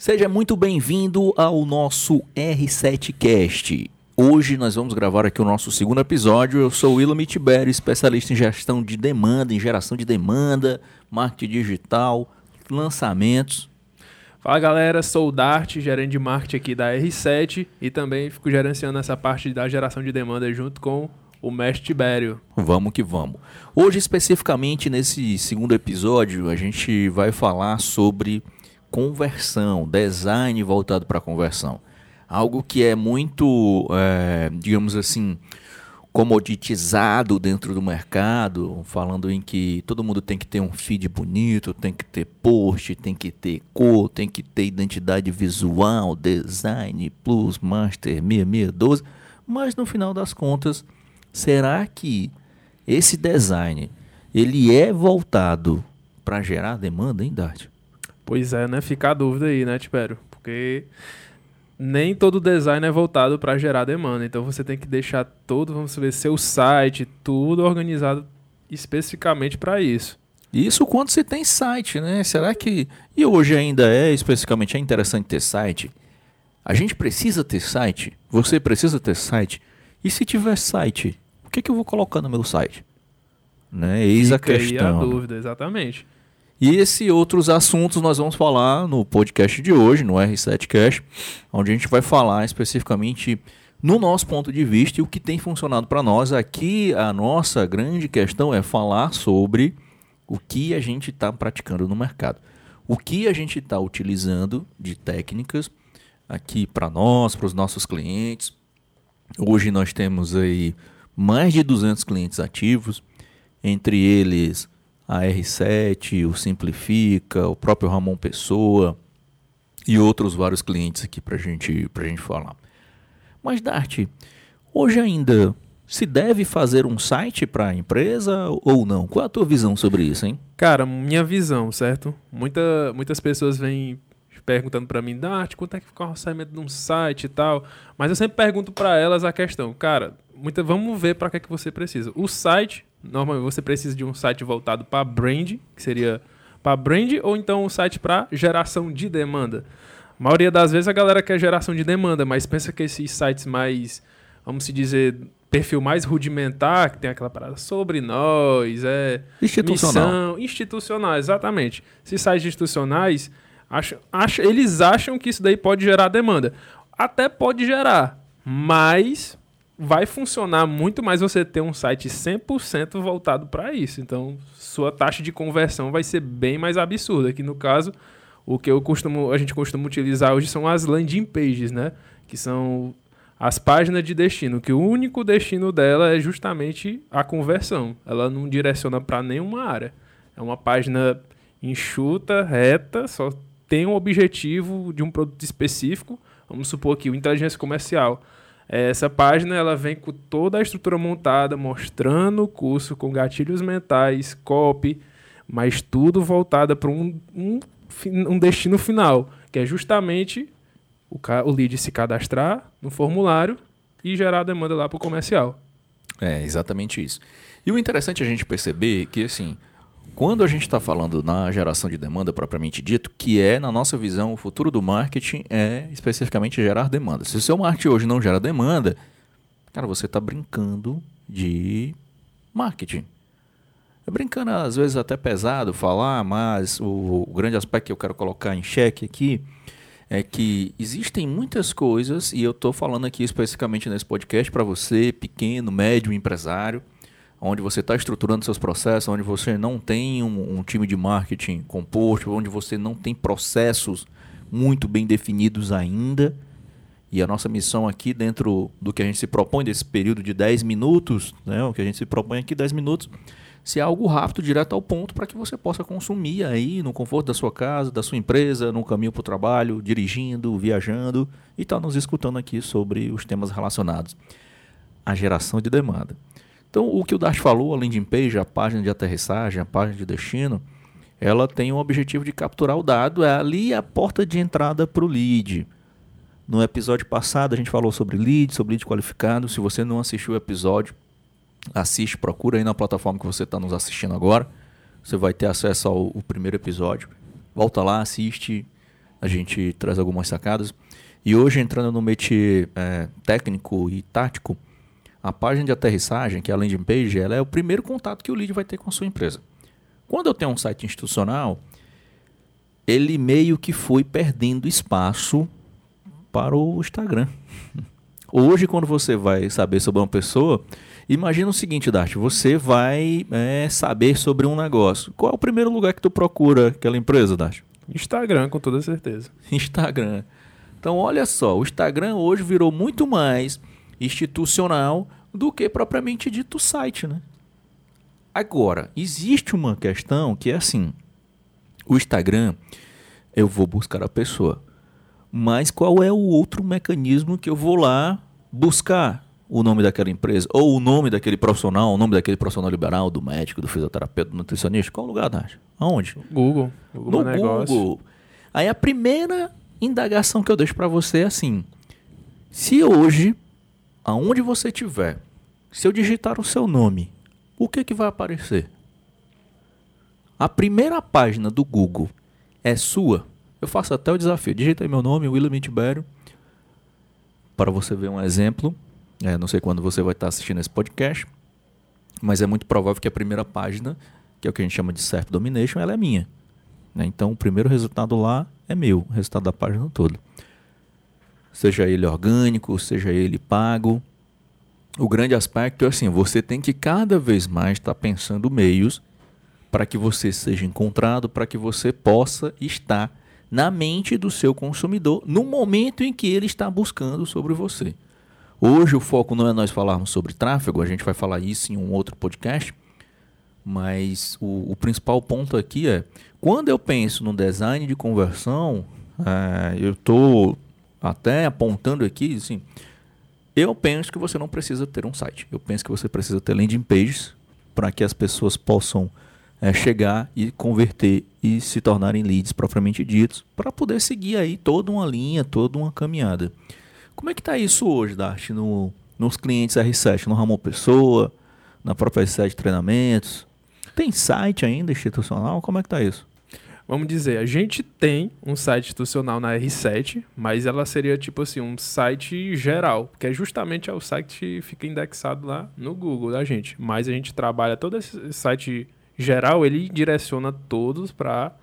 Seja muito bem-vindo ao nosso R7Cast. Hoje nós vamos gravar aqui o nosso segundo episódio. Eu sou o Willam Tibério, especialista em gestão de demanda, em geração de demanda, marketing digital, lançamentos. Fala galera, sou o Dart, gerente de marketing aqui da R7 e também fico gerenciando essa parte da geração de demanda junto com o mestre Tibério. Vamos que vamos. Hoje, especificamente nesse segundo episódio, a gente vai falar sobre conversão, design voltado para conversão. Algo que é muito, é, digamos assim, comoditizado dentro do mercado, falando em que todo mundo tem que ter um feed bonito, tem que ter post, tem que ter cor, tem que ter identidade visual, design, plus, master, 6612, mas no final das contas, será que esse design ele é voltado para gerar demanda, hein, Dart? Pois é, né? Fica a dúvida aí, né, Tibério? Porque nem todo design é voltado para gerar demanda. Então você tem que deixar todo, vamos ver, seu site, tudo organizado especificamente para isso. Isso quando você tem site, né? Será que. E hoje ainda é especificamente é interessante ter site? A gente precisa ter site? Você precisa ter site? E se tiver site, o que, que eu vou colocar no meu site? Né? Eis Fica a questão. Aí a dúvida, exatamente. E esse outros assuntos nós vamos falar no podcast de hoje, no R7 Cash, onde a gente vai falar especificamente no nosso ponto de vista e o que tem funcionado para nós. Aqui a nossa grande questão é falar sobre o que a gente está praticando no mercado. O que a gente está utilizando de técnicas aqui para nós, para os nossos clientes. Hoje nós temos aí mais de 200 clientes ativos, entre eles a R7, o Simplifica, o próprio Ramon Pessoa e outros vários clientes aqui para gente, a gente falar. Mas, Dart, hoje ainda se deve fazer um site para a empresa ou não? Qual a tua visão sobre isso, hein? Cara, minha visão, certo? Muita, muitas pessoas vêm perguntando para mim, Dart, quanto é que fica o orçamento de um site e tal? Mas eu sempre pergunto para elas a questão, cara, muita, vamos ver para que, é que você precisa. O site Normalmente você precisa de um site voltado para brand, que seria para brand, ou então um site para geração de demanda. A maioria das vezes a galera quer geração de demanda, mas pensa que esses sites mais, vamos se dizer, perfil mais rudimentar, que tem aquela parada sobre nós, é institucional. missão, institucional, exatamente. Esses sites institucionais, acham, acham, eles acham que isso daí pode gerar demanda. Até pode gerar, mas vai funcionar muito mais você ter um site 100% voltado para isso. Então, sua taxa de conversão vai ser bem mais absurda. Que no caso, o que eu costumo, a gente costuma utilizar hoje são as landing pages, né? Que são as páginas de destino, que o único destino dela é justamente a conversão. Ela não direciona para nenhuma área. É uma página enxuta, reta, só tem um objetivo de um produto específico. Vamos supor aqui o inteligência comercial essa página ela vem com toda a estrutura montada, mostrando o curso com gatilhos mentais, copy, mas tudo voltada para um, um, um, destino final, que é justamente o, o lead se cadastrar no formulário e gerar a demanda lá para o comercial. É, exatamente isso. E o interessante é a gente perceber que, assim, quando a gente está falando na geração de demanda propriamente dito, que é, na nossa visão, o futuro do marketing é especificamente gerar demanda. Se o seu marketing hoje não gera demanda, cara, você está brincando de marketing. É brincando, às vezes, até pesado falar, mas o, o grande aspecto que eu quero colocar em xeque aqui é que existem muitas coisas, e eu estou falando aqui especificamente nesse podcast para você, pequeno, médio empresário, onde você está estruturando seus processos, onde você não tem um, um, time de marketing composto, onde você não tem processos muito bem definidos ainda. E a nossa missão aqui, dentro do que a gente se propõe, desse período de 10 minutos, né, o que a gente se propõe aqui, 10 minutos, se é algo rápido, direto ao ponto, para que você possa consumir aí no conforto da sua casa, da sua empresa, no caminho para o trabalho, dirigindo, viajando e está nos escutando aqui sobre os temas relacionados à geração de demanda. Então, o que o Dart falou, a landing page, a página de aterrissagem, a página de destino, ela tem o objetivo de capturar o dado, é ali a porta de entrada para o lead. No episódio passado a gente falou sobre lead, sobre lead qualificado. Se você não assistiu o episódio, assiste, procura aí na plataforma que você está nos assistindo agora. Você vai ter acesso ao, ao primeiro episódio. Volta lá, assiste a gente traz algumas sacadas. E hoje, entrando no métier é, técnico e tático, a página de aterrissagem, que é a landing page, ela é o primeiro contato que o lead vai ter com a sua empresa. Quando eu tenho um site institucional, ele meio que foi perdendo espaço para o Instagram. Hoje, quando você vai saber sobre uma pessoa, imagina o seguinte, Dart, você vai é, saber sobre um negócio. Qual é o primeiro lugar que tu procura aquela empresa, Dart? Instagram, com toda certeza. Instagram. Então, olha só, o Instagram hoje virou muito mais institucional do que propriamente dito site, né? Agora, existe uma questão que é assim: o Instagram, eu vou buscar a pessoa, mas qual é o outro mecanismo que eu vou lá buscar o nome daquela empresa, ou o nome daquele profissional, o nome daquele profissional liberal, do médico, do fisioterapeuta, do nutricionista? Qual lugar, Nath? Aonde? Google. Google no Google. Aí a primeira indagação que eu deixo para você é assim: se hoje, aonde você estiver, se eu digitar o seu nome, o que que vai aparecer? A primeira página do Google é sua. Eu faço até o desafio. Digita aí meu nome, William Tibério, para você ver um exemplo. É, não sei quando você vai estar assistindo esse podcast, mas é muito provável que a primeira página, que é o que a gente chama de Self Domination, ela é minha. Né? Então, o primeiro resultado lá é meu, o resultado da página toda. Seja ele orgânico, seja ele pago. O grande aspecto é assim, você tem que cada vez mais estar tá pensando meios para que você seja encontrado, para que você possa estar na mente do seu consumidor no momento em que ele está buscando sobre você. Hoje o foco não é nós falarmos sobre tráfego, a gente vai falar isso em um outro podcast, mas o, o principal ponto aqui é quando eu penso no design de conversão, é, eu estou até apontando aqui, assim, eu penso que você não precisa ter um site. Eu penso que você precisa ter landing pages para que as pessoas possam é, chegar e converter e se tornarem leads propriamente ditos, para poder seguir aí toda uma linha, toda uma caminhada. Como é que está isso hoje, Dart, no, nos clientes R7, no Ramon Pessoa, na própria R7 Treinamentos? Tem site ainda institucional? Como é que está isso? Vamos dizer, a gente tem um site institucional na R7, mas ela seria tipo assim, um site geral, que é justamente é o site que fica indexado lá no Google da gente. Mas a gente trabalha todo esse site geral, ele direciona todos para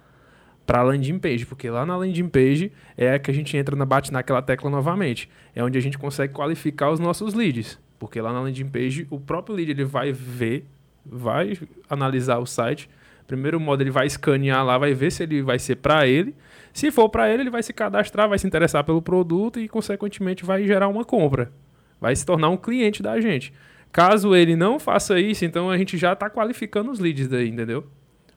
para landing page, porque lá na landing page é que a gente entra na bate naquela tecla novamente, é onde a gente consegue qualificar os nossos leads, porque lá na landing page o próprio lead ele vai ver, vai analisar o site Primeiro modo, ele vai escanear lá, vai ver se ele vai ser para ele. Se for para ele, ele vai se cadastrar, vai se interessar pelo produto e, consequentemente, vai gerar uma compra. Vai se tornar um cliente da gente. Caso ele não faça isso, então a gente já está qualificando os leads daí, entendeu?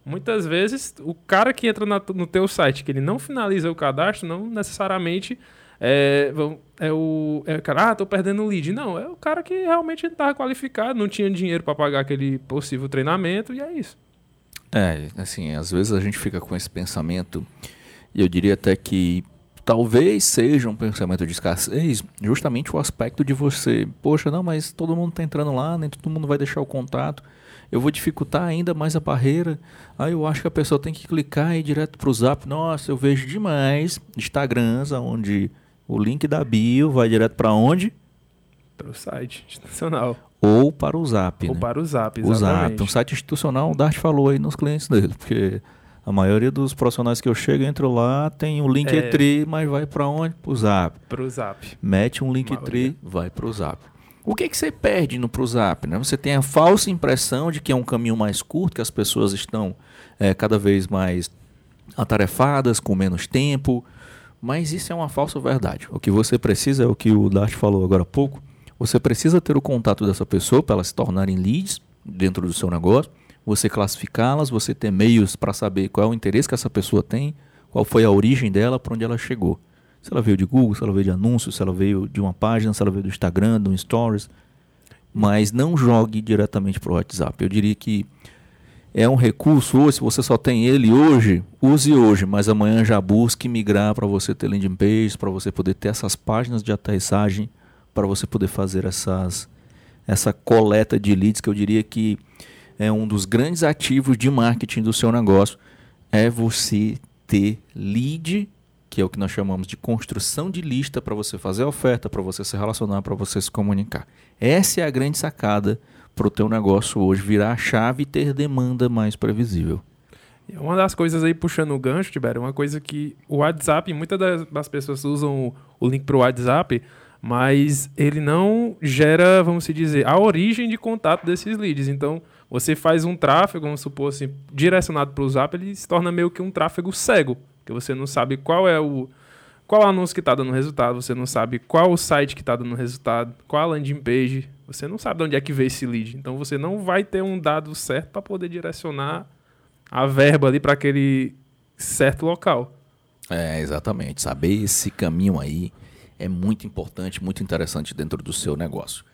Muitas vezes, o cara que entra na, no teu site, que ele não finaliza o cadastro, não necessariamente é, é o é, cara, ah, tô perdendo o lead. Não, é o cara que realmente estava qualificado, não tinha dinheiro para pagar aquele possível treinamento e é isso. É, assim, às vezes a gente fica com esse pensamento, e eu diria até que talvez seja um pensamento de escassez, justamente o aspecto de você, poxa, não, mas todo mundo está entrando lá, nem todo mundo vai deixar o contato, eu vou dificultar ainda mais a barreira, aí eu acho que a pessoa tem que clicar e ir direto para o zap. Nossa, eu vejo demais Instagrams, onde o link da bio vai direto para onde? Para o site institucional. Ou para o Zap. Ou né? para o Zap, exatamente. O Zap, um site institucional, o Dart falou aí nos clientes dele, porque a maioria dos profissionais que eu chego, entro lá, tem o Linktree, é... mas vai para onde? Para o Zap. Para o Zap. Mete um Linktree, vai para o Zap. O que, que você perde no Zap? Né? Você tem a falsa impressão de que é um caminho mais curto, que as pessoas estão é, cada vez mais atarefadas, com menos tempo, mas isso é uma falsa verdade. O que você precisa é o que o Dart falou agora há pouco, você precisa ter o contato dessa pessoa para elas se tornarem leads dentro do seu negócio, você classificá-las, você ter meios para saber qual é o interesse que essa pessoa tem, qual foi a origem dela, para onde ela chegou. Se ela veio de Google, se ela veio de anúncios, se ela veio de uma página, se ela veio do Instagram, do Stories. Mas não jogue diretamente para o WhatsApp. Eu diria que é um recurso hoje, se você só tem ele hoje, use hoje, mas amanhã já busque migrar para você ter landing page, para você poder ter essas páginas de aterrissagem para você poder fazer essas, essa coleta de leads, que eu diria que é um dos grandes ativos de marketing do seu negócio, é você ter lead que é o que nós chamamos de construção de lista para você fazer oferta, para você se relacionar, para você se comunicar. Essa é a grande sacada para o teu negócio hoje virar a chave e ter demanda mais previsível. Uma das coisas aí, puxando o gancho, Tibério, uma coisa que o WhatsApp, muitas das, pessoas usam o link para o WhatsApp, mas ele não gera, vamos dizer, a origem de contato desses leads. Então, você faz um tráfego, vamos supor assim, direcionado para o Zap, ele se torna meio que um tráfego cego, que você não sabe qual é o qual anúncio que está dando resultado, você não sabe qual o site que está dando resultado, qual a landing page, você não sabe de onde é que veio esse lead. Então você não vai ter um dado certo para poder direcionar a verba ali para aquele certo local. É, exatamente. Saber esse caminho aí é muito importante, muito interessante dentro do seu negócio.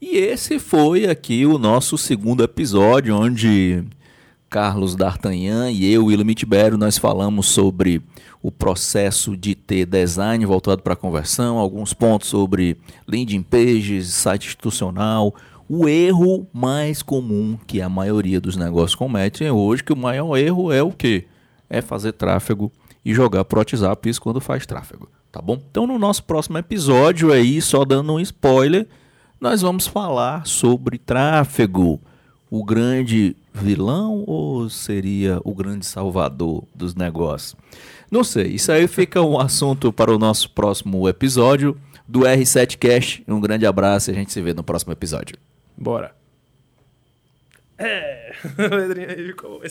E esse foi aqui o nosso segundo episódio, onde Carlos D'Artagnan e eu, William Tibério, nós falamos sobre o processo de ter design voltado para a conversão, alguns pontos sobre landing pages, site institucional, o erro mais comum que a maioria dos negócios cometem hoje, que o maior erro é o quê? É fazer tráfego e jogar pro WhatsApp isso quando faz tráfego, tá bom? Então no nosso próximo episódio aí, só dando um spoiler, nós vamos falar sobre tráfego. O grande vilão ou seria o grande salvador dos negócios? Não sei, isso aí fica um assunto para o nosso próximo episódio do R7Cast. Um grande abraço e a gente se vê no próximo episódio. Bora. É,